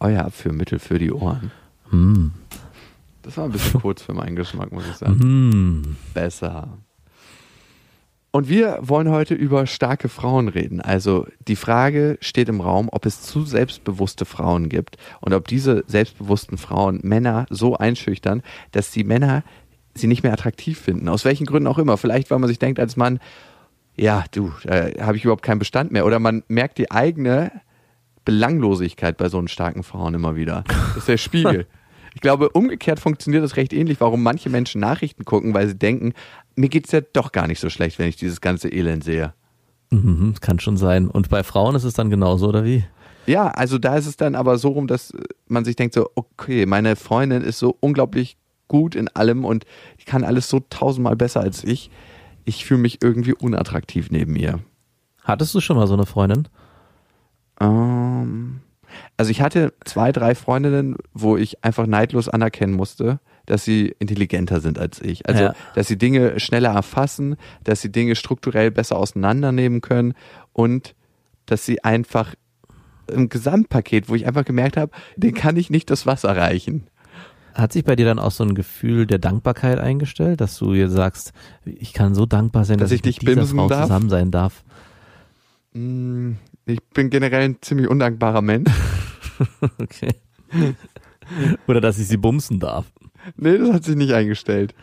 euer Abführmittel für die Ohren. Hm. Das war ein bisschen kurz für meinen Geschmack, muss ich sagen. Hm. Besser. Und wir wollen heute über starke Frauen reden. Also die Frage steht im Raum, ob es zu selbstbewusste Frauen gibt und ob diese selbstbewussten Frauen Männer so einschüchtern, dass die Männer sie nicht mehr attraktiv finden. Aus welchen Gründen auch immer. Vielleicht, weil man sich denkt als Mann, ja, du, da habe ich überhaupt keinen Bestand mehr. Oder man merkt die eigene Belanglosigkeit bei so einen starken Frauen immer wieder. Das ist der Spiegel. Ich glaube, umgekehrt funktioniert das recht ähnlich, warum manche Menschen Nachrichten gucken, weil sie denken, mir geht's ja doch gar nicht so schlecht, wenn ich dieses ganze Elend sehe. Mhm, kann schon sein. Und bei Frauen ist es dann genauso, oder wie? Ja, also da ist es dann aber so rum, dass man sich denkt so, okay, meine Freundin ist so unglaublich gut in allem und die kann alles so tausendmal besser als ich. Ich fühle mich irgendwie unattraktiv neben ihr. Hattest du schon mal so eine Freundin? Ähm, also ich hatte zwei, drei Freundinnen, wo ich einfach neidlos anerkennen musste, dass sie intelligenter sind als ich. Also, Ja. dass sie Dinge schneller erfassen, dass sie Dinge strukturell besser auseinandernehmen können und dass sie einfach im Gesamtpaket, wo ich einfach gemerkt habe, den kann ich nicht das Wasser reichen. Hat sich bei dir dann auch so ein Gefühl der Dankbarkeit eingestellt, dass du ihr sagst, ich kann so dankbar sein, Dass dass, ich ich dich mit dieser Frau darf? zusammen sein darf? Ich bin generell ein ziemlich undankbarer Mensch. Okay. Oder dass ich sie bumsen darf. Nee, das hat sich nicht eingestellt.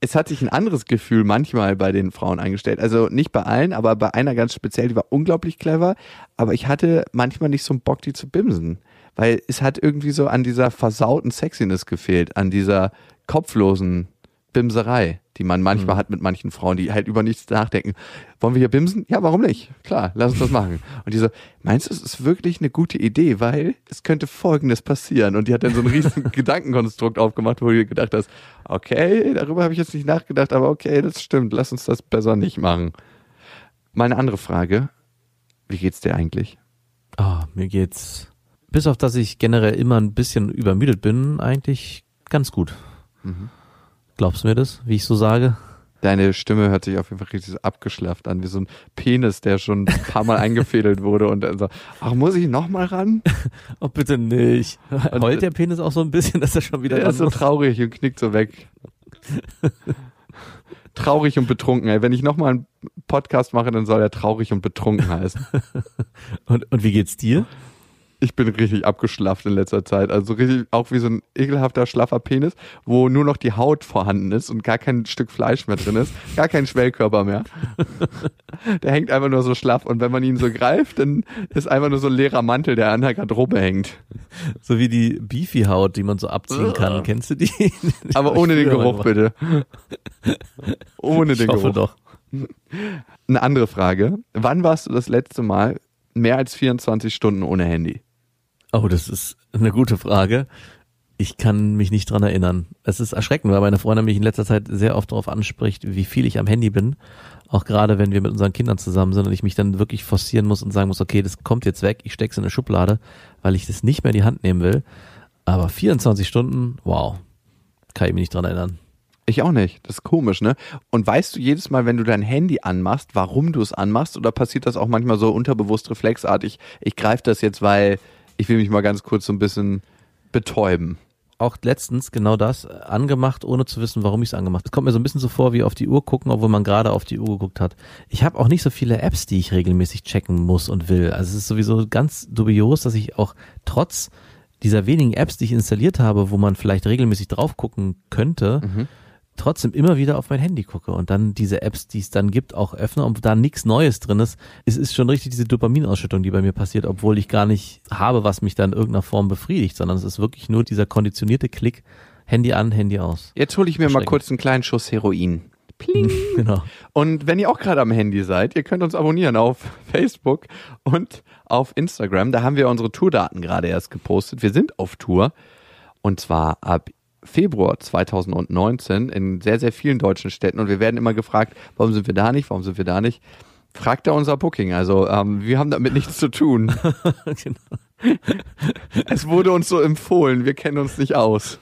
Es hat sich ein anderes Gefühl manchmal bei den Frauen eingestellt. Also nicht bei allen, aber bei einer ganz speziell, die war unglaublich clever. Aber ich hatte manchmal nicht so einen Bock, die zu bimsen. Weil es hat irgendwie so an dieser versauten Sexiness gefehlt, an dieser kopflosen Bimserei, die man manchmal hat mit manchen Frauen, die halt über nichts nachdenken. Wollen wir hier bimsen? Ja, warum nicht? Klar, lass uns das machen. Und die so, meinst du, es ist wirklich eine gute Idee, weil es könnte Folgendes passieren. Und die hat dann so ein riesen Gedankenkonstrukt aufgemacht, wo du gedacht hast, okay, darüber habe ich jetzt nicht nachgedacht, aber okay, das stimmt, lass uns das besser nicht machen. Mal eine andere Frage. Wie geht's dir eigentlich? Ah, mir geht's, bis auf dass ich generell immer ein bisschen übermüdet bin, eigentlich ganz gut. Mhm. Glaubst du mir das, wie ich so sage? Deine Stimme hört sich auf jeden Fall richtig abgeschlafft an, wie so ein Penis, der schon ein paar Mal eingefädelt wurde und dann so, ach, muss ich noch mal ran? Oh, bitte nicht. Und- Heult der Penis auch so ein bisschen, dass er schon wieder Der dran ist so traurig und knickt so weg. traurig und betrunken, ey. Wenn ich nochmal einen Podcast mache, dann soll er traurig und betrunken heißen. Und, und wie geht's dir? Ich bin richtig abgeschlafft in letzter Zeit. Also richtig auch wie so ein ekelhafter, schlaffer Penis, wo nur noch die Haut vorhanden ist und gar kein Stück Fleisch mehr drin ist, gar kein Schwellkörper mehr. Der hängt einfach nur so schlaff und wenn man ihn so greift, dann ist einfach nur so ein leerer Mantel, der an der Garderobe hängt. So wie die Beefy-Haut, die man so abziehen kann. Kennst du die? Aber ich ohne den Geruch, bitte. Ohne Ich den hoffe Geruch. doch. Eine andere Frage. Wann warst du das letzte Mal mehr als 24 Stunden ohne Handy? Oh, das ist eine gute Frage. Ich kann mich nicht dran erinnern. Es ist erschreckend, weil meine Freundin mich in letzter Zeit sehr oft darauf anspricht, wie viel ich am Handy bin. Auch gerade, wenn wir mit unseren Kindern zusammen sind und ich mich dann wirklich forcieren muss und sagen muss, okay, das kommt jetzt weg, ich steck's in eine Schublade, weil ich das nicht mehr in die Hand nehmen will. Aber 24 Stunden, wow, kann ich mich nicht dran erinnern. Ich auch nicht. Das ist komisch, ne? Und weißt du jedes Mal, wenn du dein Handy anmachst, warum du es anmachst? Oder passiert das auch manchmal so unterbewusst reflexartig? Ich greife das jetzt, weil ich will mich mal ganz kurz so ein bisschen betäuben. auch letztens genau das äh, angemacht, ohne zu wissen, warum ich es angemacht habe. Es kommt mir so ein bisschen so vor, wie auf die Uhr gucken, obwohl man gerade auf die Uhr geguckt hat. Ich habe auch nicht so viele Apps, die ich regelmäßig checken muss und will. Also es ist sowieso ganz dubios, dass ich auch trotz dieser wenigen Apps, die ich installiert habe, wo man vielleicht regelmäßig drauf gucken könnte, trotzdem immer wieder auf mein Handy gucke und dann diese Apps, die es dann gibt, auch öffne und da nichts Neues drin ist. Es ist schon richtig diese Dopaminausschüttung, die bei mir passiert, obwohl ich gar nicht habe, was mich da in irgendeiner Form befriedigt, sondern es ist wirklich nur dieser konditionierte Klick, Handy an, Handy aus. Jetzt hole ich mir mal kurz einen kleinen Schuss Heroin. Pling. Genau. Und wenn ihr auch gerade am Handy seid, ihr könnt uns abonnieren auf Facebook und auf Instagram. Da haben wir unsere Tourdaten gerade erst gepostet. Wir sind auf Tour und zwar ab Februar 2019 in sehr, sehr vielen deutschen Städten und wir werden immer gefragt, warum sind wir da nicht, warum sind wir da nicht? Fragt da unser Booking. Also ähm, wir haben damit nichts zu tun. genau. es wurde uns so empfohlen, wir kennen uns nicht aus.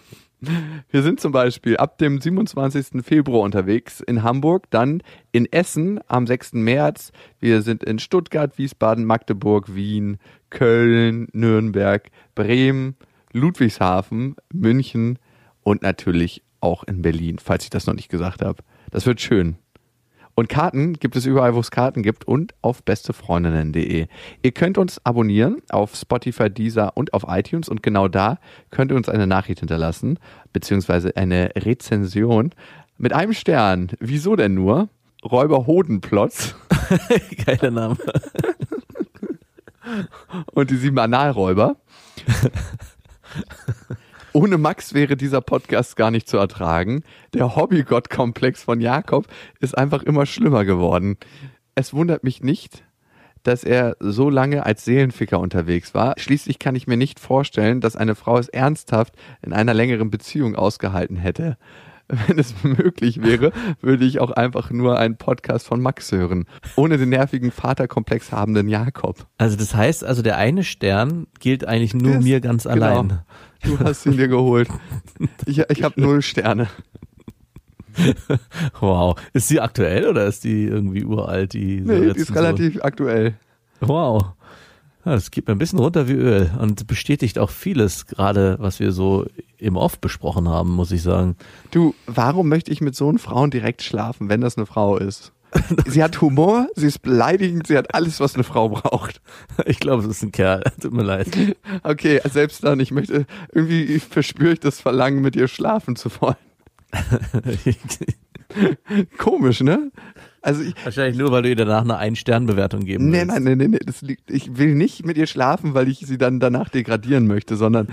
Wir sind zum Beispiel ab dem 27. Februar unterwegs in Hamburg, dann in Essen am 6. März. Wir sind in Stuttgart, Wiesbaden, Magdeburg, Wien, Köln, Nürnberg, Bremen, Ludwigshafen, München und natürlich auch in Berlin, falls ich das noch nicht gesagt habe. Das wird schön. Und Karten gibt es überall, wo es Karten gibt und auf bestefreundinnen.de. Ihr könnt uns abonnieren auf Spotify, Deezer und auf iTunes und genau da könnt ihr uns eine Nachricht hinterlassen, beziehungsweise eine Rezension mit einem Stern. Wieso denn nur? Räuber Hodenplotz. Geiler Name. und die sieben Analräuber. Ohne Max wäre dieser Podcast gar nicht zu ertragen. Der Hobbygott-Komplex von Jakob ist einfach immer schlimmer geworden. Es wundert mich nicht, dass er so lange als Seelenficker unterwegs war. Schließlich kann ich mir nicht vorstellen, dass eine Frau es ernsthaft in einer längeren Beziehung ausgehalten hätte. Wenn es möglich wäre, würde ich auch einfach nur einen Podcast von Max hören, ohne den nervigen Vaterkomplex habenden Jakob. Also das heißt, also der eine Stern gilt eigentlich nur das, mir ganz genau. allein. Du hast ihn dir geholt. Ich, ich habe null Sterne. Wow. Ist die aktuell oder ist die irgendwie uralt? Die, nee, die ist relativ aktuell. Wow. Ja, das geht mir ein bisschen runter wie Öl und bestätigt auch vieles, gerade was wir so im Off besprochen haben, muss ich sagen. Du, warum möchte ich mit so einer Frau direkt schlafen, wenn das eine Frau ist? sie hat Humor, sie ist beleidigend, sie hat alles, was eine Frau braucht. Ich glaube, es ist ein Kerl. Tut mir leid. Okay, selbst dann, ich möchte, irgendwie verspüre ich das Verlangen, mit ihr schlafen zu wollen. Komisch, ne? Also ich, Wahrscheinlich nur, weil du ihr danach eine Ein-Stern-Bewertung geben nee, willst. Nein, nein, nein, nein. Das liegt, ich will nicht mit ihr schlafen, weil ich sie dann danach degradieren möchte, sondern,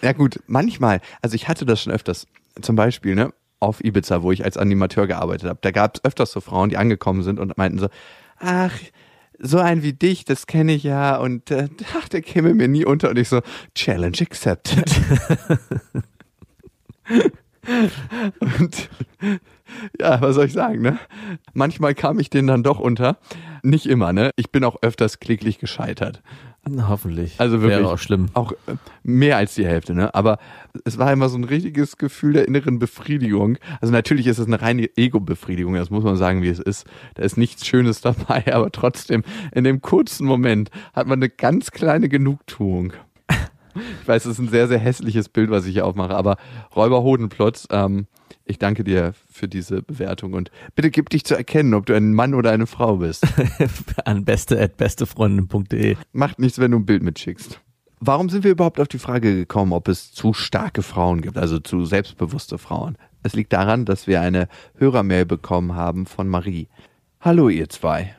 ja gut, manchmal, also ich hatte das schon öfters, zum Beispiel, ne, auf Ibiza, wo ich als Animateur gearbeitet habe. Da gab es öfters so Frauen, die angekommen sind und meinten so, ach, so ein wie dich, das kenne ich ja und äh, ach, der käme mir nie unter und ich so, Challenge accepted. und ja, was soll ich sagen, ne? Manchmal kam ich denen dann doch unter. Nicht immer, ne? Ich bin auch öfters kläglich gescheitert. Na, hoffentlich. Also wirklich. Wäre auch schlimm. Auch äh, mehr als die Hälfte, ne? Aber es war immer so ein richtiges Gefühl der inneren Befriedigung. Also natürlich ist es eine reine Ego-Befriedigung, das muss man sagen, wie es ist. Da ist nichts Schönes dabei, aber trotzdem, in dem kurzen Moment hat man eine ganz kleine Genugtuung. Ich weiß, es ist ein sehr, sehr hässliches Bild, was ich hier aufmache, aber Räuber Hodenplotz, ähm, ich danke dir für diese Bewertung und bitte gib dich zu erkennen, ob du ein Mann oder eine Frau bist. An beste.bestefreundin.de. Macht nichts, wenn du ein Bild mitschickst. Warum sind wir überhaupt auf die Frage gekommen, ob es zu starke Frauen gibt, also zu selbstbewusste Frauen? Es liegt daran, dass wir eine Hörermail bekommen haben von Marie. Hallo ihr zwei.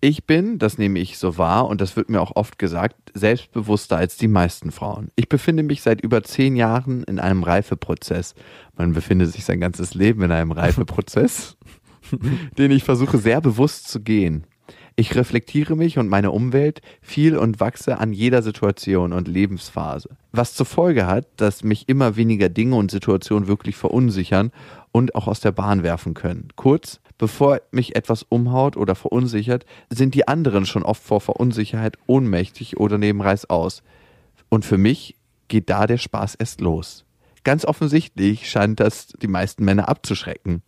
Ich bin, das nehme ich so wahr und das wird mir auch oft gesagt, selbstbewusster als die meisten Frauen. Ich befinde mich seit über zehn Jahren in einem Reifeprozess. Man befindet sich sein ganzes Leben in einem Reifeprozess, den ich versuche sehr bewusst zu gehen. Ich reflektiere mich und meine Umwelt viel und wachse an jeder Situation und Lebensphase. Was zur Folge hat, dass mich immer weniger Dinge und Situationen wirklich verunsichern und auch aus der Bahn werfen können. Kurz, bevor mich etwas umhaut oder verunsichert, sind die anderen schon oft vor Verunsicherheit ohnmächtig oder nehmen Reißaus. Und für mich geht da der Spaß erst los. Ganz offensichtlich scheint das die meisten Männer abzuschrecken.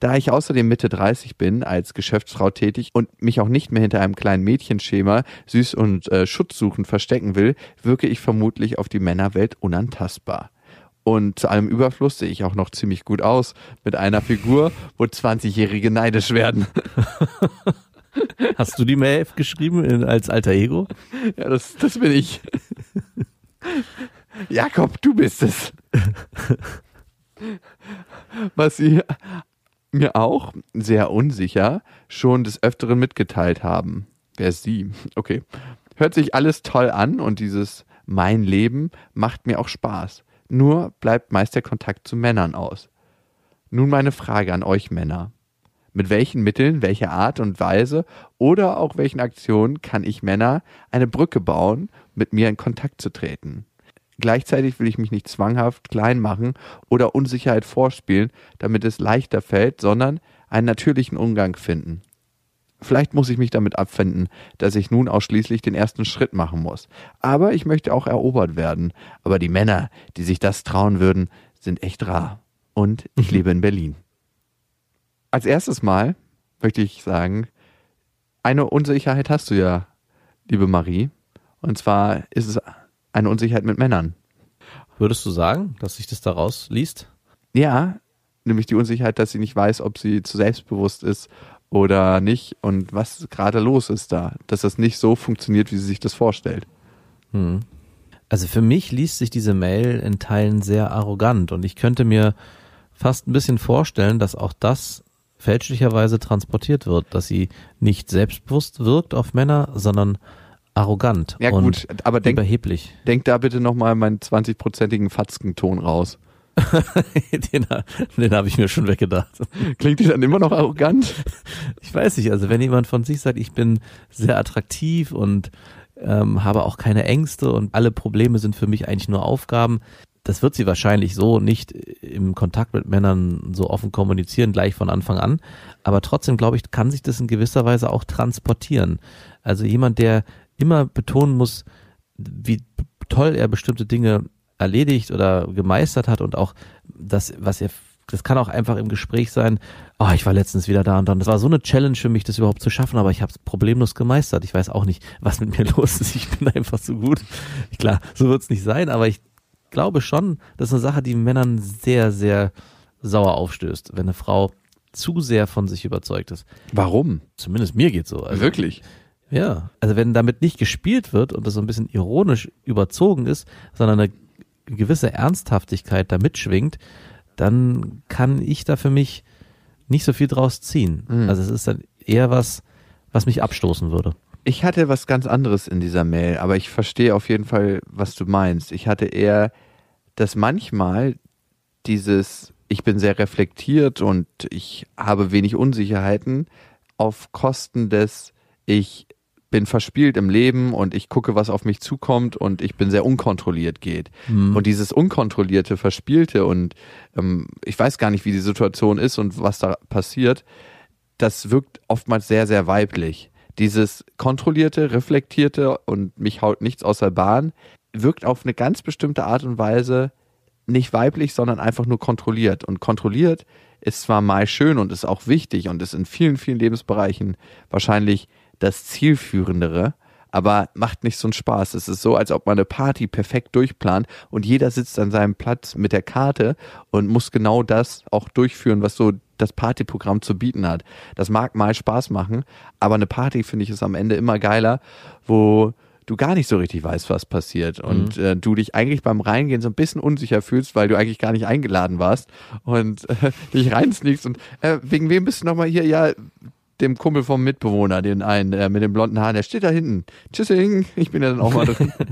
Da ich außerdem Mitte 30 bin, als Geschäftsfrau tätig und mich auch nicht mehr hinter einem kleinen Mädchenschema süß und äh, schutzsuchend verstecken will, wirke ich vermutlich auf die Männerwelt unantastbar. Und zu allem Überfluss sehe ich auch noch ziemlich gut aus mit einer Figur, wo 20-Jährige neidisch werden. Hast du die Mail geschrieben als alter Ego? Ja, das, das bin ich. Jakob, du bist es. Was sie mir auch sehr unsicher schon des Öfteren mitgeteilt haben. Wer ist sie? Okay. Hört sich alles toll an und dieses mein Leben macht mir auch Spaß. Nur bleibt meist der Kontakt zu Männern aus. Nun meine Frage an euch Männer. Mit welchen Mitteln, welcher Art und Weise oder auch welchen Aktionen kann ich Männer eine Brücke bauen, mit mir in Kontakt zu treten? Gleichzeitig will ich mich nicht zwanghaft klein machen oder Unsicherheit vorspielen, damit es leichter fällt, sondern einen natürlichen Umgang finden. Vielleicht muss ich mich damit abfinden, dass ich nun ausschließlich den ersten Schritt machen muss. Aber ich möchte auch erobert werden. Aber die Männer, die sich das trauen würden, sind echt rar. Und ich lebe in Berlin. Als erstes Mal möchte ich sagen, eine Unsicherheit hast du ja, liebe Marie. Und zwar ist es eine Unsicherheit mit Männern. Würdest du sagen, dass sich das daraus liest? Ja, nämlich die Unsicherheit, dass sie nicht weiß, ob sie zu selbstbewusst ist oder nicht und was gerade los ist da, dass das nicht so funktioniert, wie sie sich das vorstellt. Hm. Also für mich liest sich diese Mail in Teilen sehr arrogant und ich könnte mir fast ein bisschen vorstellen, dass auch das fälschlicherweise transportiert wird, dass sie nicht selbstbewusst wirkt auf Männer, sondern arrogant Ja und gut, aber denk, überheblich. denk da bitte nochmal meinen 20-prozentigen Fatzkenton raus. den den habe ich mir schon weggedacht. Klingt die dann immer noch arrogant? Ich weiß nicht, also wenn jemand von sich sagt, ich bin sehr attraktiv und ähm, habe auch keine Ängste und alle Probleme sind für mich eigentlich nur Aufgaben, das wird sie wahrscheinlich so nicht im Kontakt mit Männern so offen kommunizieren, gleich von Anfang an. Aber trotzdem, glaube ich, kann sich das in gewisser Weise auch transportieren. Also jemand, der immer betonen muss, wie toll er bestimmte Dinge erledigt oder gemeistert hat und auch das, was er, das kann auch einfach im Gespräch sein, oh, ich war letztens wieder da und dann, das war so eine Challenge für mich, das überhaupt zu schaffen, aber ich habe es problemlos gemeistert. Ich weiß auch nicht, was mit mir los ist. Ich bin einfach so gut. Klar, so wird es nicht sein, aber ich glaube schon, das ist eine Sache, die Männern sehr, sehr sauer aufstößt, wenn eine Frau zu sehr von sich überzeugt ist. Warum? Zumindest mir geht so. Also, Wirklich? Ja, also wenn damit nicht gespielt wird und das so ein bisschen ironisch überzogen ist, sondern eine gewisse Ernsthaftigkeit da mitschwingt, dann kann ich da für mich nicht so viel draus ziehen. Mhm. Also es ist dann eher was, was mich abstoßen würde. Ich hatte was ganz anderes in dieser Mail, aber ich verstehe auf jeden Fall, was du meinst. Ich hatte eher, dass manchmal dieses, ich bin sehr reflektiert und ich habe wenig Unsicherheiten auf Kosten des, ich bin verspielt im Leben und ich gucke, was auf mich zukommt und ich bin sehr unkontrolliert geht. Und dieses unkontrollierte, verspielte und ähm, ich weiß gar nicht, wie die Situation ist und was da passiert, das wirkt oftmals sehr, sehr weiblich. Dieses kontrollierte, reflektierte und mich haut nichts aus der Bahn wirkt auf eine ganz bestimmte Art und Weise nicht weiblich, sondern einfach nur kontrolliert. Und kontrolliert ist zwar mal schön und ist auch wichtig und ist in vielen, vielen Lebensbereichen wahrscheinlich das Zielführendere, aber macht nicht so einen Spaß. Es ist so, als ob man eine Party perfekt durchplant und jeder sitzt an seinem Platz mit der Karte und muss genau das auch durchführen, was so das Partyprogramm zu bieten hat. Das mag mal Spaß machen, aber eine Party finde ich ist am Ende immer geiler, wo du gar nicht so richtig weißt, was passiert und äh, du dich eigentlich beim Reingehen so ein bisschen unsicher fühlst, weil du eigentlich gar nicht eingeladen warst und äh, dich reinsneakst und äh, wegen wem bist du nochmal hier? Ja, dem Kumpel vom Mitbewohner, den einen äh, mit den blonden Haaren, der steht da hinten. Tschüssing, ich bin ja dann auch mal drin.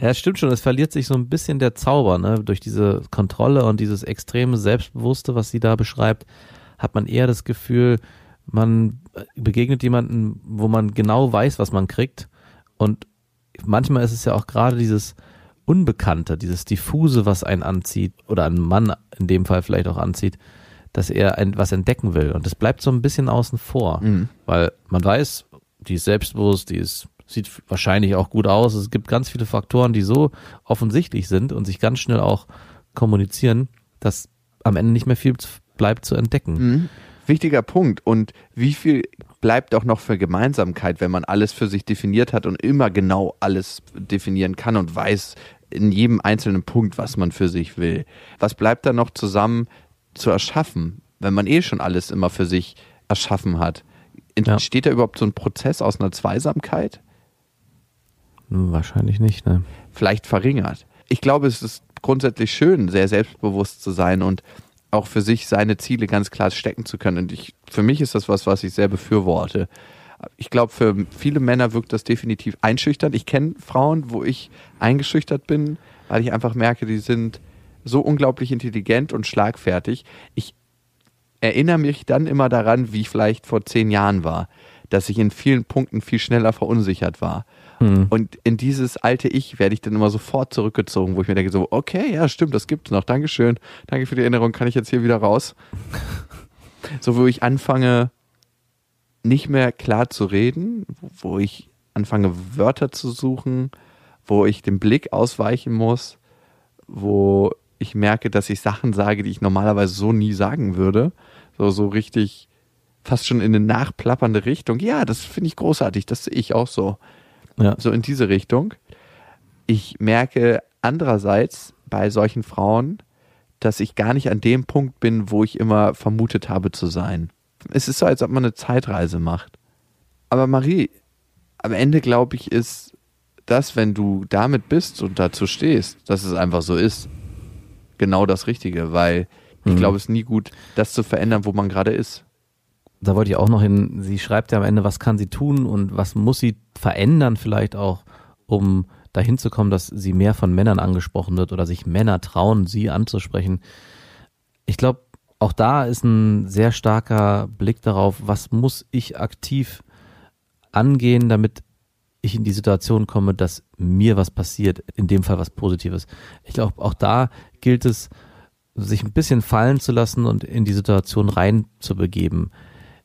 Ja, stimmt schon. Es verliert sich so ein bisschen der Zauber, ne? Durch diese Kontrolle und dieses extreme Selbstbewusste, was sie da beschreibt, hat man eher das Gefühl, man begegnet jemanden, wo man genau weiß, was man kriegt. Und manchmal ist es ja auch gerade dieses Unbekannte, dieses Diffuse, was einen anzieht, oder einen Mann in dem Fall vielleicht auch anzieht, dass er ein, was entdecken will. Und das bleibt so ein bisschen außen vor. Weil man weiß, die ist selbstbewusst, die ist, sieht wahrscheinlich auch gut aus. Es gibt ganz viele Faktoren, die so offensichtlich sind und sich ganz schnell auch kommunizieren, dass am Ende nicht mehr viel bleibt zu entdecken. Wichtiger Punkt. Und wie viel bleibt auch noch für Gemeinsamkeit, wenn man alles für sich definiert hat und immer genau alles definieren kann und weiß in jedem einzelnen Punkt, was man für sich will. Was bleibt da noch zusammen zu erschaffen, wenn man eh schon alles immer für sich erschaffen hat? Entsteht da überhaupt so ein Prozess aus einer Zweisamkeit? Wahrscheinlich nicht, ne? vielleicht verringert. Ich glaube, es ist grundsätzlich schön, sehr selbstbewusst zu sein und auch für sich seine Ziele ganz klar stecken zu können. Und ich, für mich ist das was, was ich sehr befürworte. Ich glaube, für viele Männer wirkt das definitiv einschüchternd. Ich kenne Frauen, wo ich eingeschüchtert bin, weil ich einfach merke, die sind so unglaublich intelligent und schlagfertig. Ich erinnere mich dann immer daran, wie ich vielleicht vor zehn Jahren war, dass ich in vielen Punkten viel schneller verunsichert war. Hm. Und in dieses alte Ich werde ich dann immer sofort zurückgezogen, wo ich mir denke so, okay, ja, stimmt, das gibt's noch. Dankeschön. Danke für die Erinnerung. Kann ich jetzt hier wieder raus? so, wo ich anfange, nicht mehr klar zu reden, wo ich anfange, Wörter zu suchen, wo ich den Blick ausweichen muss, wo ich merke, dass ich Sachen sage, die ich normalerweise so nie sagen würde. So, so richtig fast schon in eine nachplappernde Richtung. Ja, das finde ich großartig, das sehe ich auch so. Ja. So in diese Richtung. Ich merke andererseits bei solchen Frauen, dass ich gar nicht an dem Punkt bin, wo ich immer vermutet habe zu sein. Es ist so, als ob man eine Zeitreise macht. Aber Marie, am Ende glaube ich, ist das, wenn du damit bist und dazu stehst, dass es einfach so ist, genau das Richtige, weil ich Mhm. glaube, es ist nie gut, das zu verändern, wo man gerade ist. da wollte ich auch noch hin, sie schreibt ja am Ende, was kann sie tun und was muss sie verändern vielleicht auch, um dahin zu kommen, dass sie mehr von Männern angesprochen wird oder sich Männer trauen, sie anzusprechen. Ich glaube, auch da ist ein sehr starker Blick darauf, was muss ich aktiv angehen, damit ich in die Situation komme, dass mir was passiert, in dem Fall was Positives. Ich glaube, auch da gilt es, sich ein bisschen fallen zu lassen und in die Situation rein zu begeben.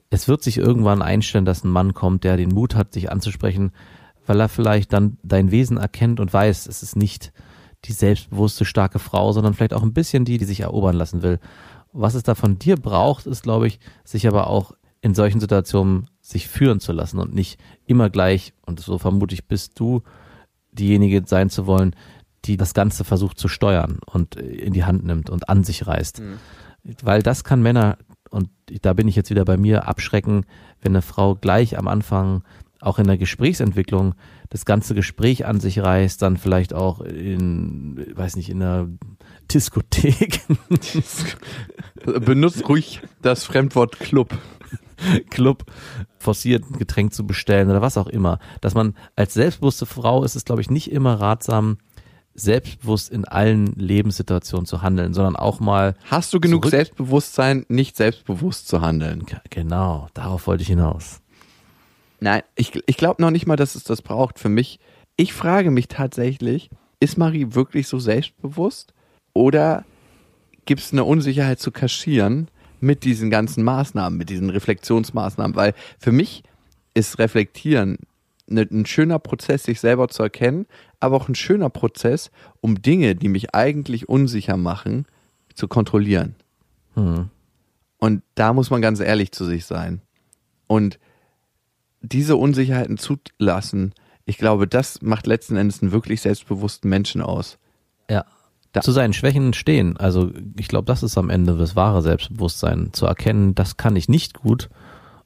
Es wird sich irgendwann einstellen, dass ein Mann kommt, der den Mut hat, sich anzusprechen, weil er vielleicht dann dein Wesen erkennt und weiß, es ist nicht die selbstbewusste, starke Frau, sondern vielleicht auch ein bisschen die, die sich erobern lassen will. Was es da von dir braucht, ist, glaube ich, sich aber auch in solchen Situationen sich führen zu lassen und nicht immer gleich, und so vermute ich, bist du diejenige sein zu wollen, die das Ganze versucht zu steuern und in die Hand nimmt und an sich reißt. Weil das kann Männer, und da bin ich jetzt wieder bei mir, abschrecken, wenn eine Frau gleich am Anfang auch in der Gesprächsentwicklung das ganze Gespräch an sich reißt, dann vielleicht auch in, weiß nicht, in einer Diskothek, Benutzt ruhig das Fremdwort Club. Club forciert ein Getränk zu bestellen oder was auch immer. Dass man als selbstbewusste Frau ist es, glaube ich, nicht immer ratsam, selbstbewusst in allen Lebenssituationen zu handeln, sondern auch mal Hast du genug Selbstbewusstsein, nicht selbstbewusst zu handeln? genau, darauf wollte ich hinaus. Nein, ich, ich glaube noch nicht mal, dass es das braucht für mich. Ich frage mich tatsächlich, ist Marie wirklich so selbstbewusst oder gibt es eine Unsicherheit zu kaschieren mit diesen ganzen Maßnahmen, mit diesen Reflexionsmaßnahmen? Weil für mich ist Reflektieren ne, ein schöner Prozess, sich selber zu erkennen, aber auch ein schöner Prozess, um Dinge, die mich eigentlich unsicher machen, zu kontrollieren. Hm. Und da muss man ganz ehrlich zu sich sein. Und diese Unsicherheiten zulassen, ich glaube, das macht letzten Endes einen wirklich selbstbewussten Menschen aus. Ja. Da- zu seinen Schwächen stehen. Also ich glaube, das ist am Ende das wahre Selbstbewusstsein, zu erkennen, das kann ich nicht gut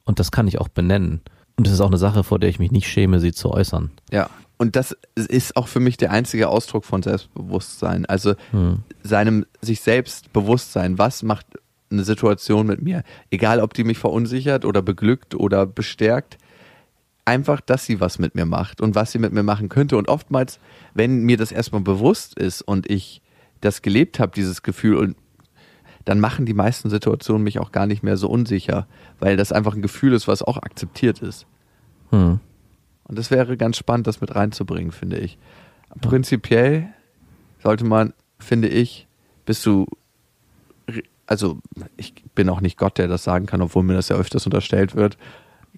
und das kann ich auch benennen. Und das ist auch eine Sache, vor der ich mich nicht schäme, sie zu äußern. Ja. Und das ist auch für mich der einzige Ausdruck von Selbstbewusstsein. Also seinem sich selbst bewusst sein, was macht eine Situation mit mir, egal ob die mich verunsichert oder beglückt oder bestärkt, einfach, dass sie was mit mir macht und was sie mit mir machen könnte. Und oftmals, wenn mir das erstmal bewusst ist und ich das gelebt habe, dieses Gefühl, und dann machen die meisten Situationen mich auch gar nicht mehr so unsicher, weil das einfach ein Gefühl ist, was auch akzeptiert ist. Hm. Und das wäre ganz spannend, das mit reinzubringen, finde ich. Prinzipiell sollte man, finde ich, bist du, also ich bin auch nicht Gott, der das sagen kann, obwohl mir das ja öfters unterstellt wird,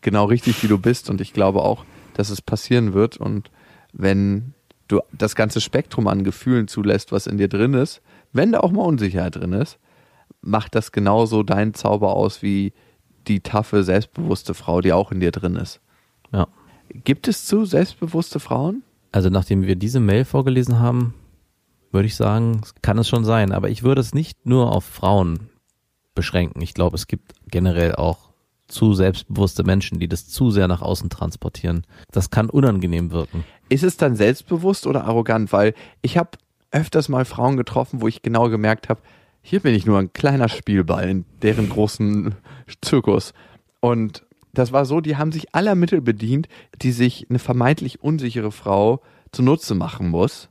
genau richtig, wie du bist. Und ich glaube auch, dass es passieren wird. Und wenn du das ganze Spektrum an Gefühlen zulässt, was in dir drin ist, wenn da auch mal Unsicherheit drin ist, macht das genauso deinen Zauber aus wie die taffe, selbstbewusste Frau, die auch in dir drin ist. Ja. Gibt es zu selbstbewusste Frauen? Also nachdem wir diese Mail vorgelesen haben, würde ich sagen, kann es schon sein. Aber ich würde es nicht nur auf Frauen beschränken. Ich glaube, es gibt generell auch zu selbstbewusste Menschen, die das zu sehr nach außen transportieren. Das kann unangenehm wirken. Ist es dann selbstbewusst oder arrogant? Weil ich habe öfters mal Frauen getroffen, wo ich genau gemerkt habe, hier bin ich nur ein kleiner Spielball in deren großen Zirkus. Und das war so, die haben sich aller Mittel bedient, die sich eine vermeintlich unsichere Frau zunutze machen muss.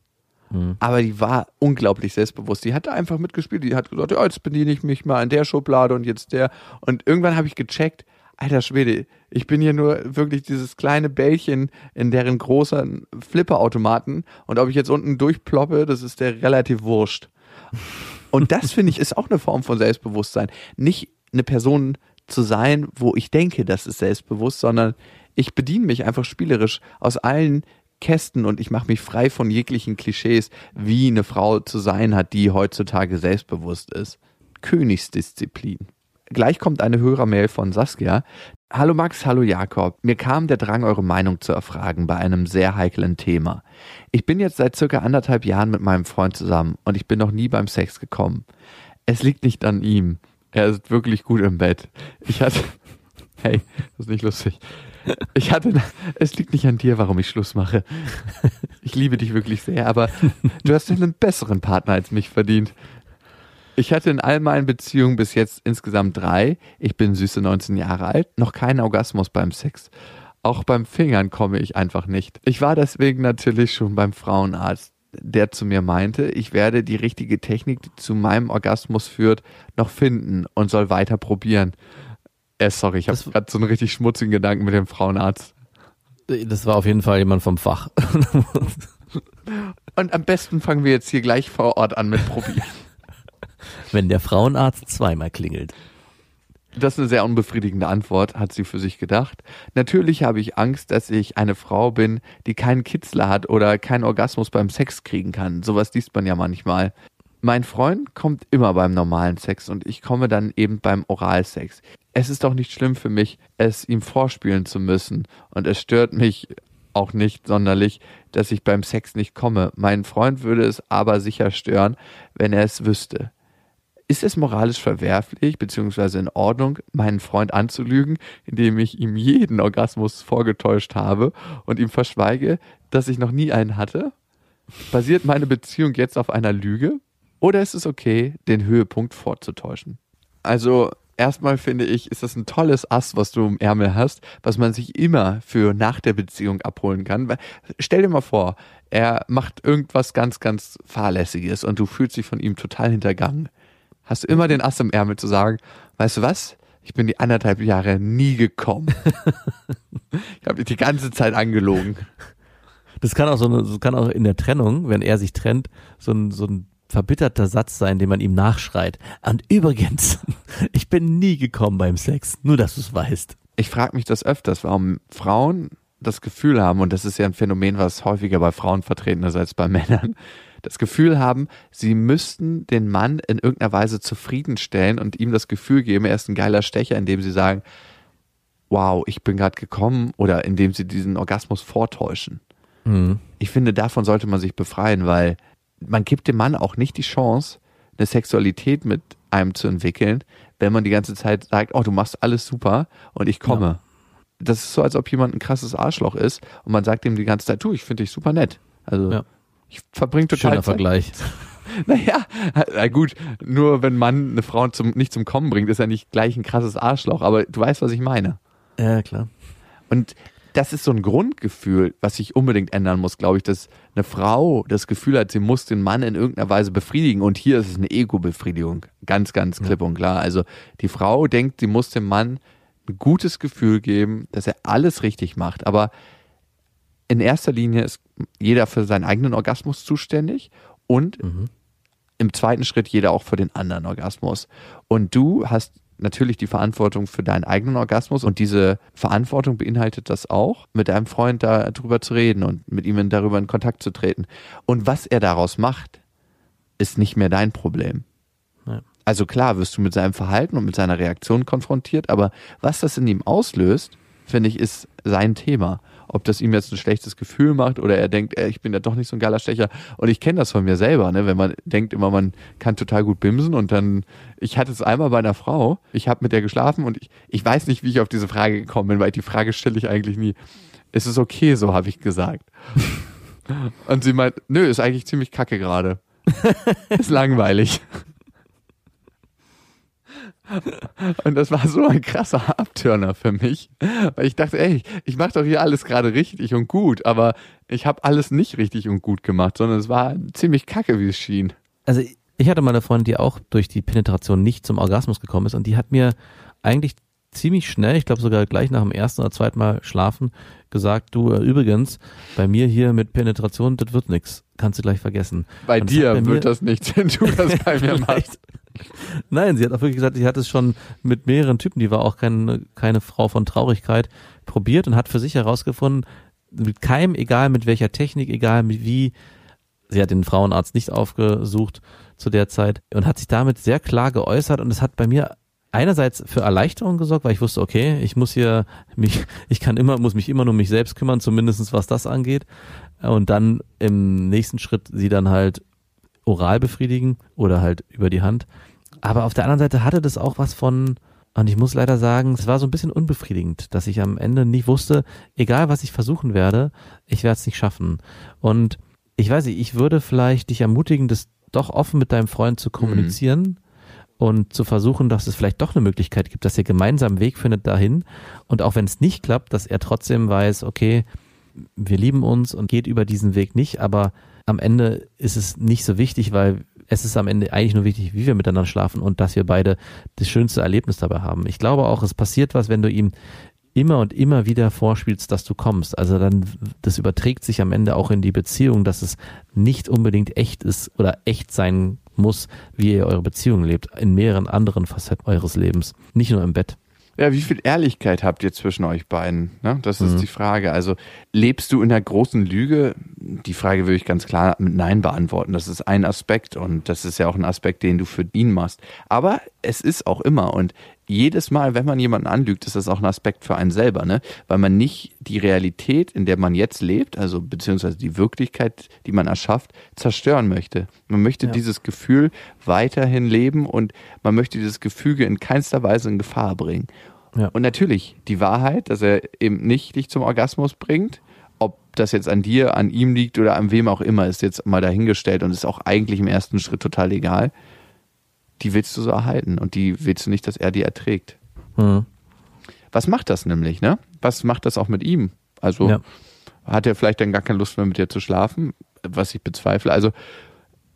Aber die war unglaublich selbstbewusst. Die hat da einfach mitgespielt. Die hat gesagt, ja, jetzt bediene ich mich mal in der Schublade und jetzt der. Und irgendwann habe ich gecheckt, alter Schwede, ich bin hier nur wirklich dieses kleine Bällchen in deren großen Flipperautomaten. Und ob ich jetzt unten durchploppe, das ist der relativ wurscht. Und das finde ich ist auch eine Form von Selbstbewusstsein. Nicht eine Person zu sein, wo ich denke, das ist selbstbewusst, sondern ich bediene mich einfach spielerisch aus allen Kästen und ich mache mich frei von jeglichen Klischees, wie eine Frau zu sein hat, die heutzutage selbstbewusst ist. Königsdisziplin. Gleich kommt eine Hörermail von Saskia. Hallo Max, hallo Jakob. Mir kam der Drang, eure Meinung zu erfragen bei einem sehr heiklen Thema. Ich bin jetzt seit circa anderthalb Jahren mit meinem Freund zusammen und ich bin noch nie beim Sex gekommen. Es liegt nicht an ihm. Er ist wirklich gut im Bett. Ich hatte, hey, das ist nicht lustig. Ich hatte, es liegt nicht an dir, warum ich Schluss mache. Ich liebe dich wirklich sehr, aber du hast einen besseren Partner als mich verdient. Ich hatte in all meinen Beziehungen bis jetzt insgesamt drei. Ich bin süße 19 Jahre alt, noch kein Orgasmus beim Sex. Auch beim Fingern komme ich einfach nicht. Ich war deswegen natürlich schon beim Frauenarzt, der zu mir meinte, ich werde die richtige Technik, die zu meinem Orgasmus führt, noch finden und soll weiter probieren. Äh, sorry, ich habe gerade so einen richtig schmutzigen Gedanken mit dem Frauenarzt. Das war auf jeden Fall jemand vom Fach. Und am besten fangen wir jetzt hier gleich vor Ort an mit Probieren. Wenn der Frauenarzt zweimal klingelt. Das ist eine sehr unbefriedigende Antwort, hat sie für sich gedacht. Natürlich habe ich Angst, dass ich eine Frau bin, die keinen Kitzler hat oder keinen Orgasmus beim Sex kriegen kann. Sowas liest man ja manchmal. Mein Freund kommt immer beim normalen Sex und ich komme dann eben beim Oralsex. Es ist doch nicht schlimm für mich, es ihm vorspielen zu müssen und es stört mich auch nicht sonderlich, dass ich beim Sex nicht komme. Mein Freund würde es aber sicher stören, wenn er es wüsste. Ist es moralisch verwerflich bzw. in Ordnung, meinen Freund anzulügen, indem ich ihm jeden Orgasmus vorgetäuscht habe und ihm verschweige, dass ich noch nie einen hatte? Basiert meine Beziehung jetzt auf einer Lüge? Oder ist es okay, den Höhepunkt vorzutäuschen? Also, erstmal finde ich, ist das ein tolles Ass, was du im Ärmel hast, was man sich immer für nach der Beziehung abholen kann. Stell dir mal vor, er macht irgendwas ganz, ganz Fahrlässiges und du fühlst dich von ihm total hintergangen. Hast du immer den Ass im Ärmel zu sagen, weißt du was? Ich bin die anderthalb Jahre nie gekommen. ich habe dich die ganze Zeit angelogen. Das kann auch so eine, das kann auch in der Trennung, wenn er sich trennt, so ein, so ein verbitterter Satz sein, den man ihm nachschreit. Und übrigens, ich bin nie gekommen beim Sex. Nur, dass du es weißt. Ich frage mich das öfters, warum Frauen das Gefühl haben, und das ist ja ein Phänomen, was häufiger bei Frauen vertreten ist als bei Männern, das Gefühl haben, sie müssten den Mann in irgendeiner Weise zufriedenstellen und ihm das Gefühl geben, er ist ein geiler Stecher, indem sie sagen, wow, ich bin gerade gekommen, oder indem sie diesen Orgasmus vortäuschen. Ich finde, davon sollte man sich befreien, weil man gibt dem Mann auch nicht die Chance, eine Sexualität mit einem zu entwickeln, wenn man die ganze Zeit sagt, oh, du machst alles super und ich komme. Das ist so, als ob jemand ein krasses Arschloch ist und man sagt ihm die ganze Zeit, du, ich finde dich super nett. Also Ja. Ich verbringe total Schöner Zeit. Vergleich. Naja, na gut, nur wenn man eine Frau zum, nicht zum Kommen bringt, ist er nicht gleich ein krasses Arschloch, aber du weißt, was ich meine. Ja, klar. Und das ist so ein Grundgefühl, was sich unbedingt ändern muss, glaube ich, dass eine Frau das Gefühl hat, sie muss den Mann in irgendeiner Weise befriedigen. Und hier ist es eine Ego-Befriedigung. Ganz, ganz klipp und klar. Also die Frau denkt, sie muss dem Mann ein gutes Gefühl geben, dass er alles richtig macht. Aber in erster Linie ist jeder für seinen eigenen Orgasmus zuständig und im zweiten Schritt jeder auch für den anderen Orgasmus. Und du hast natürlich die Verantwortung für deinen eigenen Orgasmus und diese Verantwortung beinhaltet das auch, mit deinem Freund darüber zu reden und mit ihm darüber in Kontakt zu treten. Und was er daraus macht, ist nicht mehr dein Problem. Ja. Also klar wirst du mit seinem Verhalten und mit seiner Reaktion konfrontiert, aber was das in ihm auslöst, finde ich, ist sein Thema. Ob das ihm jetzt ein schlechtes Gefühl macht oder er denkt, ey, ich bin ja doch nicht so ein geiler Stecher. Und ich kenne das von mir selber, ne? wenn man denkt immer, man kann total gut bimsen und dann, ich hatte es einmal bei einer Frau, ich habe mit der geschlafen und ich, ich weiß nicht, wie ich auf diese Frage gekommen bin, weil die Frage stelle ich eigentlich nie. Ist es okay, so habe ich gesagt. und sie meint, nö, ist eigentlich ziemlich kacke gerade. ist langweilig. Und das war so ein krasser Abtörner für mich, weil ich dachte, ey, ich mache doch hier alles gerade richtig und gut, aber ich habe alles nicht richtig und gut gemacht, sondern es war ziemlich kacke, wie es schien. Also ich hatte mal eine Freundin, die auch durch die Penetration nicht zum Orgasmus gekommen ist und die hat mir eigentlich ziemlich schnell, ich glaube sogar gleich nach dem ersten oder zweiten Mal schlafen, gesagt, du äh, übrigens, bei mir hier mit Penetration, das wird nix, kannst du gleich vergessen. Bei dir bei wird das nichts, wenn du das bei mir machst. Nein, sie hat auch wirklich gesagt, sie hat es schon mit mehreren Typen, die war auch keine, keine Frau von Traurigkeit, probiert und hat für sich herausgefunden, mit keinem, egal mit welcher Technik, egal mit wie, sie hat den Frauenarzt nicht aufgesucht zu der Zeit und hat sich damit sehr klar geäußert und es hat bei mir einerseits für Erleichterung gesorgt, weil ich wusste, okay, ich muss hier mich, ich kann immer, muss mich immer nur um mich selbst kümmern, zumindestens was das angeht. Und dann im nächsten Schritt sie dann halt oral befriedigen oder halt über die Hand. Aber auf der anderen Seite hatte das auch was von, und ich muss leider sagen, es war so ein bisschen unbefriedigend, dass ich am Ende nicht wusste, egal was ich versuchen werde, ich werde es nicht schaffen. Und ich weiß nicht, ich würde vielleicht dich ermutigen, das doch offen mit deinem Freund zu kommunizieren und zu versuchen, dass es vielleicht doch eine Möglichkeit gibt, dass ihr gemeinsam einen Weg findet dahin. Und auch wenn es nicht klappt, dass er trotzdem weiß, okay, wir lieben uns und geht über diesen Weg nicht, aber am Ende ist es nicht so wichtig, weil es ist am Ende eigentlich nur wichtig, wie wir miteinander schlafen und dass wir beide das schönste Erlebnis dabei haben. Ich glaube auch, es passiert was, wenn du ihm immer und immer wieder vorspielst, dass du kommst. Also dann, das überträgt sich am Ende auch in die Beziehung, dass es nicht unbedingt echt ist oder echt sein muss, wie ihr eure Beziehung lebt, in mehreren anderen Facetten eures Lebens. Nicht nur im Bett. Ja, wie viel Ehrlichkeit habt ihr zwischen euch beiden? Ne? Das ist Mhm. die Frage. Also lebst du in der großen Lüge? Die Frage würde ich ganz klar mit Nein beantworten. Das ist ein Aspekt und das ist ja auch ein Aspekt, den du für ihn machst. Aber es ist auch immer und jedes Mal, wenn man jemanden anlügt, ist das auch ein Aspekt für einen selber, ne? Weil man nicht die Realität, in der man jetzt lebt, also beziehungsweise die Wirklichkeit, die man erschafft, zerstören möchte. Man möchte Ja. dieses Gefühl weiterhin leben und man möchte dieses Gefüge in keinster Weise in Gefahr bringen. Ja. Und natürlich die Wahrheit, dass er eben nicht dich zum Orgasmus bringt, ob das jetzt an dir, an ihm liegt oder an wem auch immer, ist jetzt mal dahingestellt und ist auch eigentlich im ersten Schritt total egal. Die willst du so erhalten und die willst du nicht, dass er die erträgt. Hm. Was macht das nämlich, ne? Was macht das auch mit ihm? Also Ja. hat er vielleicht dann gar keine Lust mehr mit dir zu schlafen, was ich bezweifle. Also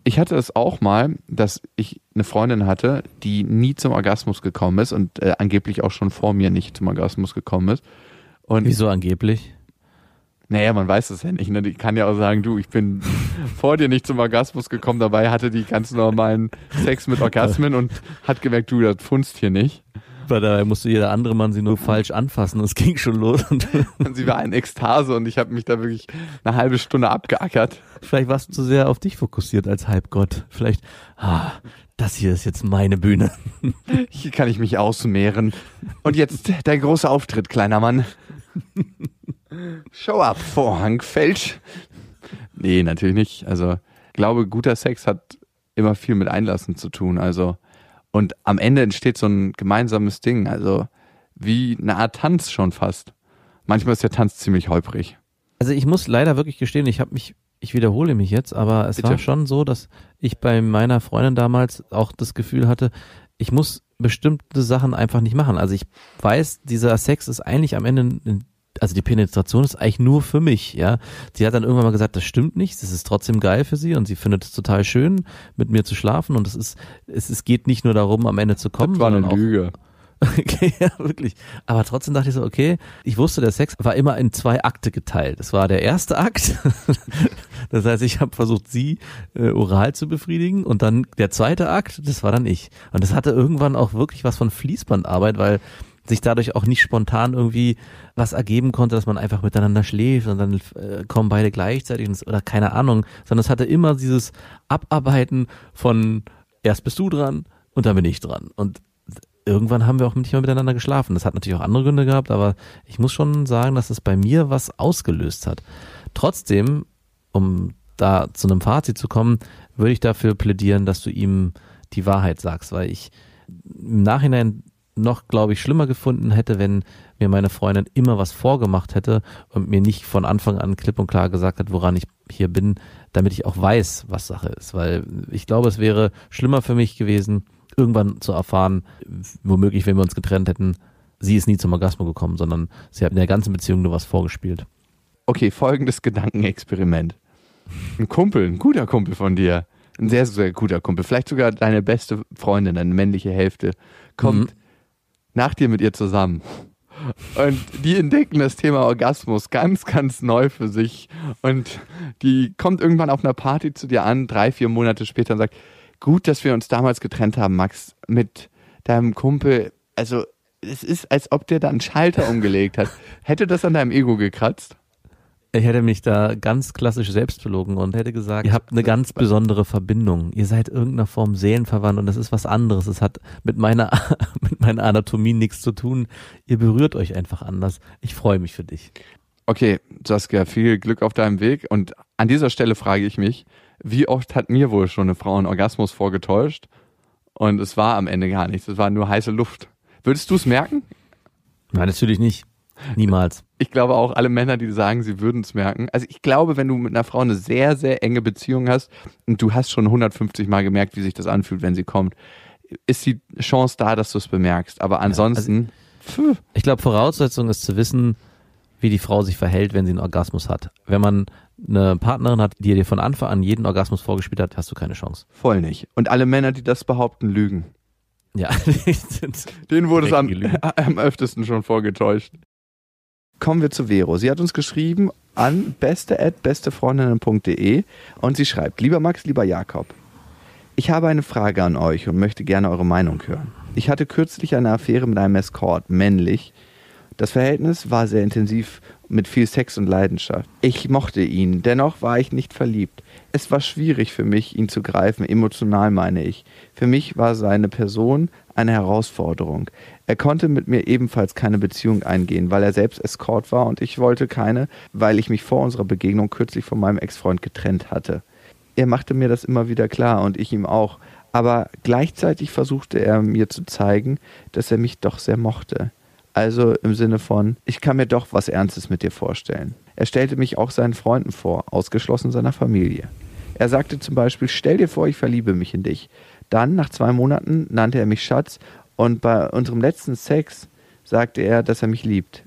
ich hatte es auch mal, dass ich eine Freundin hatte, die nie zum Orgasmus gekommen ist und äh, angeblich auch schon vor mir nicht zum Orgasmus gekommen ist. Und Wieso angeblich? Naja, man weiß es ja nicht. Ne? Die kann ja auch sagen, du, ich bin vor dir nicht zum Orgasmus gekommen, dabei hatte die ganz normalen Sex mit Orgasmen und hat gemerkt, du, das funzt hier nicht. Weil dabei musste jeder andere Mann sie nur falsch anfassen und es ging schon los. Und Und sie war in Ekstase und ich habe mich da wirklich eine halbe Stunde abgeackert. vielleicht warst du zu sehr auf dich fokussiert als Halbgott. Vielleicht, ah, das hier ist jetzt meine Bühne. Hier kann ich mich ausmehren. Und jetzt dein großer Auftritt, kleiner Mann. Show up, Vorhang fällt. Nee, natürlich nicht. Also, ich glaube, guter Sex hat immer viel mit Einlassen zu tun. Also, und am Ende entsteht so ein gemeinsames Ding. Also, wie eine Art Tanz schon fast. Manchmal ist der Tanz ziemlich holprig. Also ich muss leider wirklich gestehen, ich habe mich, ich wiederhole mich jetzt, aber es Bitte. war schon so, dass ich bei meiner Freundin damals auch das Gefühl hatte, ich muss bestimmte Sachen einfach nicht machen. Also ich weiß, dieser Sex ist eigentlich am Ende, ein- also die Penetration ist eigentlich nur für mich, ja. Sie hat dann irgendwann mal gesagt, das stimmt nicht, das ist trotzdem geil für sie und sie findet es total schön, mit mir zu schlafen und es ist, es, es geht nicht nur darum, am Ende zu kommen, Das war eine Lüge. Okay, ja, wirklich. Aber trotzdem dachte ich so, okay, ich wusste, der Sex war immer in zwei Akte geteilt. Es war der erste Akt. Das heißt, ich habe versucht, sie äh, oral zu befriedigen und dann der zweite Akt, das war dann ich. Und das hatte irgendwann auch wirklich was von Fließbandarbeit, weil sich dadurch auch nicht spontan irgendwie was ergeben konnte, dass man einfach miteinander schläft und dann äh, kommen beide gleichzeitig und oder keine Ahnung, sondern es hatte immer dieses Abarbeiten von erst bist du dran und dann bin ich dran. Und irgendwann haben wir auch nicht mehr miteinander geschlafen. Das hat natürlich auch andere Gründe gehabt, aber ich muss schon sagen, dass es bei mir was ausgelöst hat. Trotzdem, um da zu einem Fazit zu kommen, würde ich dafür plädieren, dass du ihm die Wahrheit sagst, weil ich im Nachhinein noch, glaube ich, schlimmer gefunden hätte, wenn mir meine Freundin immer was vorgemacht hätte und mir nicht von Anfang an klipp und klar gesagt hat, woran ich hier bin, damit ich auch weiß, was Sache ist. Weil ich glaube, es wäre schlimmer für mich gewesen, irgendwann zu erfahren, womöglich, wenn wir uns getrennt hätten, sie ist nie zum Orgasmus gekommen, sondern sie hat in der ganzen Beziehung nur was vorgespielt. Okay, folgendes Gedankenexperiment. Ein Kumpel, ein guter Kumpel von dir, ein sehr, sehr guter Kumpel, vielleicht sogar deine beste Freundin, deine männliche Hälfte, kommt Mhm. Nach dir mit ihr zusammen. Und die entdecken das Thema Orgasmus ganz, ganz neu für sich. Und die kommt irgendwann auf einer Party zu dir an, drei, vier Monate später und sagt, gut, dass wir uns damals getrennt haben, Max, mit deinem Kumpel. Also es ist, als ob der da einen Schalter umgelegt hat. Hätte das an deinem Ego gekratzt? Ich hätte mich da ganz klassisch selbst belogen und hätte gesagt, ihr habt eine ganz besondere Verbindung. Ihr seid irgendeiner Form seelenverwandt und das ist was anderes. Es hat mit meiner, mit meiner Anatomie nichts zu tun. Ihr berührt euch einfach anders. Ich freue mich für dich. Okay, Saskia, viel Glück auf deinem Weg. Und an dieser Stelle frage ich mich, wie oft hat mir wohl schon eine Frau einen Orgasmus vorgetäuscht? Und es war am Ende gar nichts. Es war nur heiße Luft. Würdest du es merken? Nein, natürlich nicht. Niemals. Ich glaube auch alle Männer, die sagen, sie würden es merken. Also ich glaube, wenn du mit einer Frau eine sehr, sehr enge Beziehung hast und du hast schon 150 Mal gemerkt, wie sich das anfühlt, wenn sie kommt, ist die Chance da, dass du es bemerkst. Aber ansonsten, pf, Ich glaube, Voraussetzung ist zu wissen, wie die Frau sich verhält, wenn sie einen Orgasmus hat. Wenn man eine Partnerin hat, die dir von Anfang an jeden Orgasmus vorgespielt hat, hast du keine Chance. voll nicht. Und alle Männer, die das behaupten, lügen. Ja, Denen wurde es am, am öftesten schon vorgetäuscht. Kommen wir zu Vero. Sie hat uns geschrieben an beste@bestefreundinnen.de und sie schreibt: Lieber Max, lieber Jakob, ich habe eine Frage an euch und möchte gerne eure Meinung hören. Ich hatte kürzlich eine Affäre mit einem Escort, männlich. Das Verhältnis war sehr intensiv mit viel Sex und Leidenschaft. Ich mochte ihn, dennoch war ich nicht verliebt. Es war schwierig für mich, ihn zu greifen, emotional meine ich. Für mich war seine Person eine Herausforderung. Er konnte mit mir ebenfalls keine Beziehung eingehen, weil er selbst Escort war und ich wollte keine, weil ich mich vor unserer Begegnung kürzlich von meinem Ex-Freund getrennt hatte. Er machte mir das immer wieder klar und ich ihm auch, aber gleichzeitig versuchte er mir zu zeigen, dass er mich doch sehr mochte. Also im Sinne von, ich kann mir doch was Ernstes mit dir vorstellen. Er stellte mich auch seinen Freunden vor, ausgeschlossen seiner Familie. Er sagte zum Beispiel, stell dir vor, ich verliebe mich in dich. Dann, nach zwei Monaten, nannte er mich Schatz und bei unserem letzten Sex sagte er, dass er mich liebt.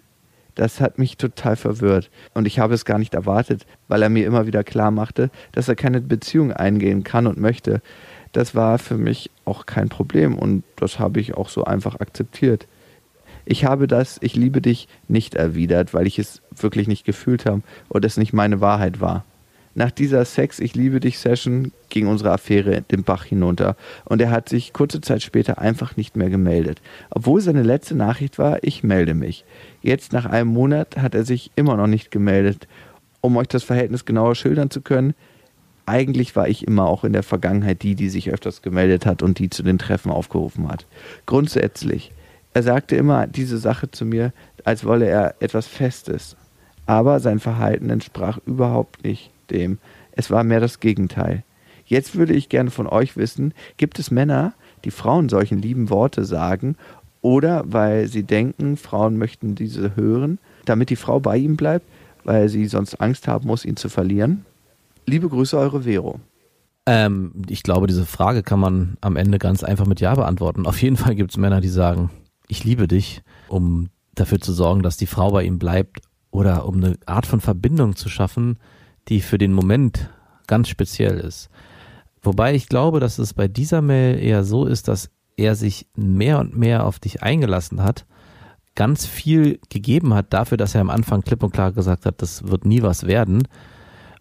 Das hat mich total verwirrt und ich habe es gar nicht erwartet, weil er mir immer wieder klar machte, dass er keine Beziehung eingehen kann und möchte. Das war für mich auch kein Problem und das habe ich auch so einfach akzeptiert. Ich habe das Ich liebe dich nicht erwidert, weil ich es wirklich nicht gefühlt habe und es nicht meine Wahrheit war. Nach dieser Sex Ich liebe dich Session ging unsere Affäre den Bach hinunter und er hat sich kurze Zeit später einfach nicht mehr gemeldet. Obwohl seine letzte Nachricht war, ich melde mich. Jetzt nach einem Monat hat er sich immer noch nicht gemeldet. Um euch das Verhältnis genauer schildern zu können, eigentlich war ich immer auch in der Vergangenheit die, die sich öfters gemeldet hat und die zu den Treffen aufgerufen hat. Grundsätzlich. Er sagte immer diese Sache zu mir, als wolle er etwas Festes. Aber sein Verhalten entsprach überhaupt nicht dem. Es war mehr das Gegenteil. Jetzt würde ich gerne von euch wissen, gibt es Männer, die Frauen solchen lieben Worte sagen oder weil sie denken, Frauen möchten diese hören, damit die Frau bei ihm bleibt, weil sie sonst Angst haben muss, ihn zu verlieren? Liebe Grüße, eure Vero. Ähm, ich glaube, diese Frage kann man am Ende ganz einfach mit Ja beantworten. Auf jeden Fall gibt es Männer, die sagen, ich liebe dich, um dafür zu sorgen, dass die Frau bei ihm bleibt oder um eine Art von Verbindung zu schaffen, die für den Moment ganz speziell ist. Wobei ich glaube, dass es bei dieser Mail eher so ist, dass er sich mehr und mehr auf dich eingelassen hat, ganz viel gegeben hat dafür, dass er am Anfang klipp und klar gesagt hat, das wird nie was werden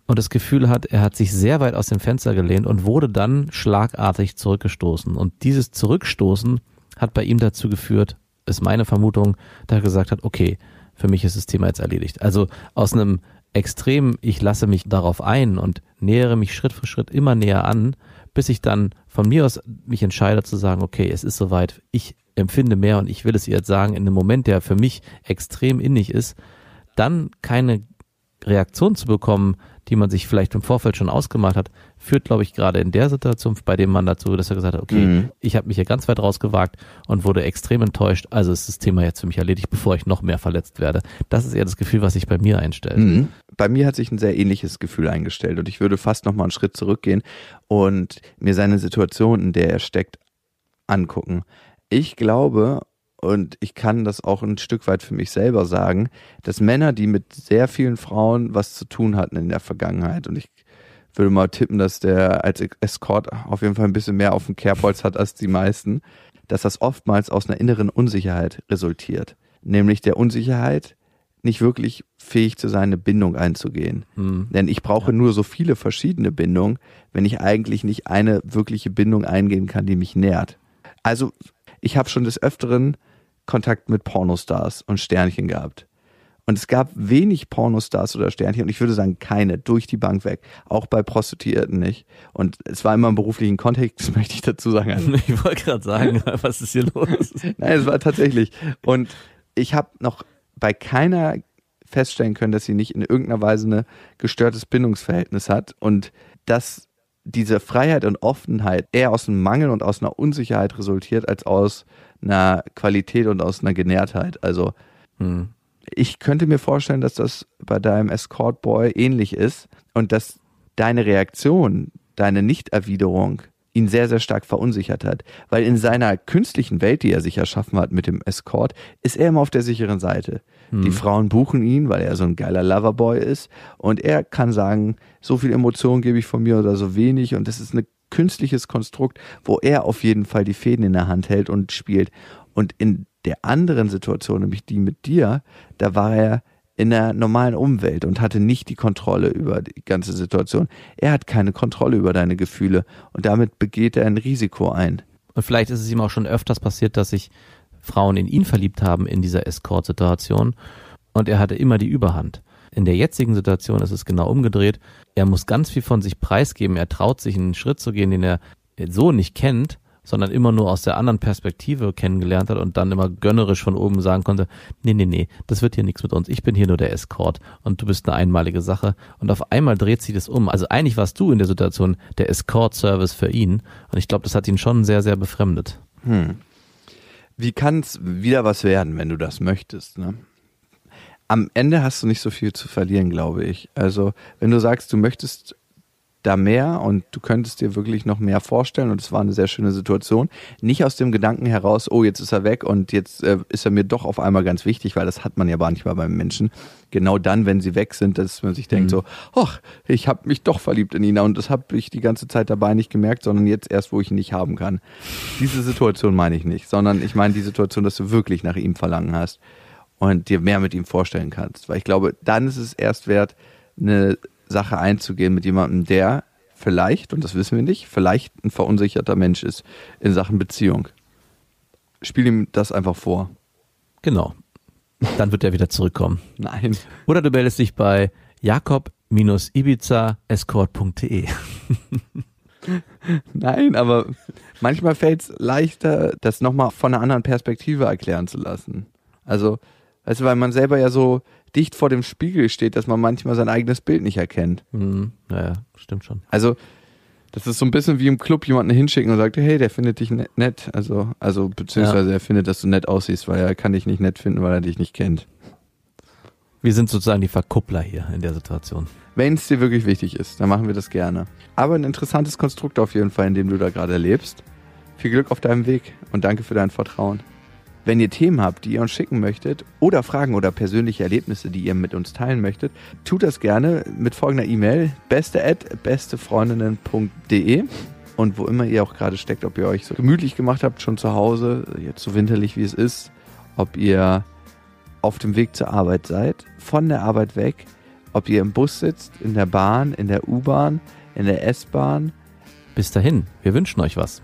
und das Gefühl hat, er hat sich sehr weit aus dem Fenster gelehnt und wurde dann schlagartig zurückgestoßen. Und dieses Zurückstoßen hat bei ihm dazu geführt, ist meine Vermutung, dass er gesagt hat, okay, für mich ist das Thema jetzt erledigt. Also aus einem extrem, ich lasse mich darauf ein und nähere mich Schritt für Schritt immer näher an, bis ich dann von mir aus mich entscheide zu sagen, okay, es ist soweit, ich empfinde mehr und ich will es ihr jetzt sagen, in einem Moment, der für mich extrem innig ist, dann keine Reaktion zu bekommen, die man sich vielleicht im Vorfeld schon ausgemacht hat, führt, glaube ich, gerade in der Situation bei dem Mann dazu, dass er gesagt hat, okay, Mhm. ich habe mich hier ganz weit rausgewagt und wurde extrem enttäuscht, also ist das Thema jetzt für mich erledigt, bevor ich noch mehr verletzt werde. Das ist eher das Gefühl, was sich bei mir einstellt. Mhm. Bei mir hat sich ein sehr ähnliches Gefühl eingestellt und ich würde fast noch mal einen Schritt zurückgehen und mir seine Situation, in der er steckt, angucken. Ich glaube, und ich kann das auch ein Stück weit für mich selber sagen, dass Männer, die mit sehr vielen Frauen was zu tun hatten in der Vergangenheit, und ich würde mal tippen, dass der als Escort auf jeden Fall ein bisschen mehr auf dem Kerbholz hat als die meisten, dass das oftmals aus einer inneren Unsicherheit resultiert. Nämlich der Unsicherheit, nicht wirklich fähig zu sein, eine Bindung einzugehen. Hm. Denn ich brauche ja. nur so viele verschiedene Bindungen, wenn ich eigentlich nicht eine wirkliche Bindung eingehen kann, die mich nährt. Also ich habe schon des Öfteren Kontakt mit Pornostars und Sternchen gehabt. Und es gab wenig Pornostars oder Sternchen und ich würde sagen keine, durch die Bank weg. Auch bei Prostituierten nicht. Und es war immer im beruflichen Kontext, möchte ich dazu sagen. Also ich wollte gerade sagen, was ist hier los? Nein, es war tatsächlich. Und ich habe noch bei keiner feststellen können, dass sie nicht in irgendeiner Weise ein gestörtes Bindungsverhältnis hat und dass diese Freiheit und Offenheit eher aus einem Mangel und aus einer Unsicherheit resultiert, als aus einer Qualität und aus einer Genährtheit. Also hm. ich könnte mir vorstellen, dass das bei deinem Escort Boy ähnlich ist und dass deine Reaktion, deine Nichterwiderung ihn sehr, sehr stark verunsichert hat. Weil in seiner künstlichen Welt, die er sich erschaffen hat mit dem Escort, ist er immer auf der sicheren Seite. Hm. Die Frauen buchen ihn, weil er so ein geiler Loverboy ist. Und er kann sagen, so viel Emotionen gebe ich von mir oder so wenig. Und das ist ein künstliches Konstrukt, wo er auf jeden Fall die Fäden in der Hand hält und spielt. Und in der anderen Situation, nämlich die mit dir, da war er in der normalen Umwelt und hatte nicht die Kontrolle über die ganze Situation. Er hat keine Kontrolle über deine Gefühle und damit begeht er ein Risiko ein. Und vielleicht ist es ihm auch schon öfters passiert, dass sich Frauen in ihn verliebt haben in dieser Escort-Situation und er hatte immer die Überhand. In der jetzigen Situation ist es genau umgedreht. Er muss ganz viel von sich preisgeben. Er traut sich einen Schritt zu gehen, den er so nicht kennt sondern immer nur aus der anderen Perspektive kennengelernt hat und dann immer gönnerisch von oben sagen konnte, nee, nee, nee, das wird hier nichts mit uns. Ich bin hier nur der Escort und du bist eine einmalige Sache. Und auf einmal dreht sich das um. Also eigentlich warst du in der Situation der Escort-Service für ihn. Und ich glaube, das hat ihn schon sehr, sehr befremdet. Hm. Wie kann es wieder was werden, wenn du das möchtest? Ne? Am Ende hast du nicht so viel zu verlieren, glaube ich. Also, wenn du sagst, du möchtest da mehr und du könntest dir wirklich noch mehr vorstellen und es war eine sehr schöne Situation. Nicht aus dem Gedanken heraus, oh, jetzt ist er weg und jetzt äh, ist er mir doch auf einmal ganz wichtig, weil das hat man ja manchmal beim Menschen. Genau dann, wenn sie weg sind, dass man sich denkt mhm. so, ach, ich habe mich doch verliebt in ihn und das habe ich die ganze Zeit dabei nicht gemerkt, sondern jetzt erst, wo ich ihn nicht haben kann. Diese Situation meine ich nicht, sondern ich meine die Situation, dass du wirklich nach ihm verlangen hast und dir mehr mit ihm vorstellen kannst. Weil ich glaube, dann ist es erst wert, eine Sache einzugehen mit jemandem, der vielleicht, und das wissen wir nicht, vielleicht ein verunsicherter Mensch ist in Sachen Beziehung. Spiel ihm das einfach vor. Genau. Dann wird er wieder zurückkommen. Nein. Oder du meldest dich bei jakob-ibiza-escort.de. Nein, aber manchmal fällt es leichter, das nochmal von einer anderen Perspektive erklären zu lassen. Also, du, weil man selber ja so dicht vor dem Spiegel steht, dass man manchmal sein eigenes Bild nicht erkennt. Mhm. Ja, stimmt schon. Also, das ist so ein bisschen wie im Club jemanden hinschicken und sagt, hey, der findet dich ne-, nett. Also, also beziehungsweise ja. er findet, dass du nett aussiehst, weil er kann dich nicht nett finden, weil er dich nicht kennt. Wir sind sozusagen die Verkuppler hier in der Situation. Wenn es dir wirklich wichtig ist, dann machen wir das gerne. Aber ein interessantes Konstrukt auf jeden Fall, in dem du da gerade lebst. Viel Glück auf deinem Weg und danke für dein Vertrauen. Wenn ihr Themen habt, die ihr uns schicken möchtet oder Fragen oder persönliche Erlebnisse, die ihr mit uns teilen möchtet, tut das gerne mit folgender E-Mail beste at bestefreundinnen.de und wo immer ihr auch gerade steckt, ob ihr euch so gemütlich gemacht habt, schon zu Hause, jetzt so winterlich wie es ist, ob ihr auf dem Weg zur Arbeit seid, von der Arbeit weg, ob ihr im Bus sitzt, in der Bahn, in der U-Bahn, in der S-Bahn. Bis dahin, wir wünschen euch was.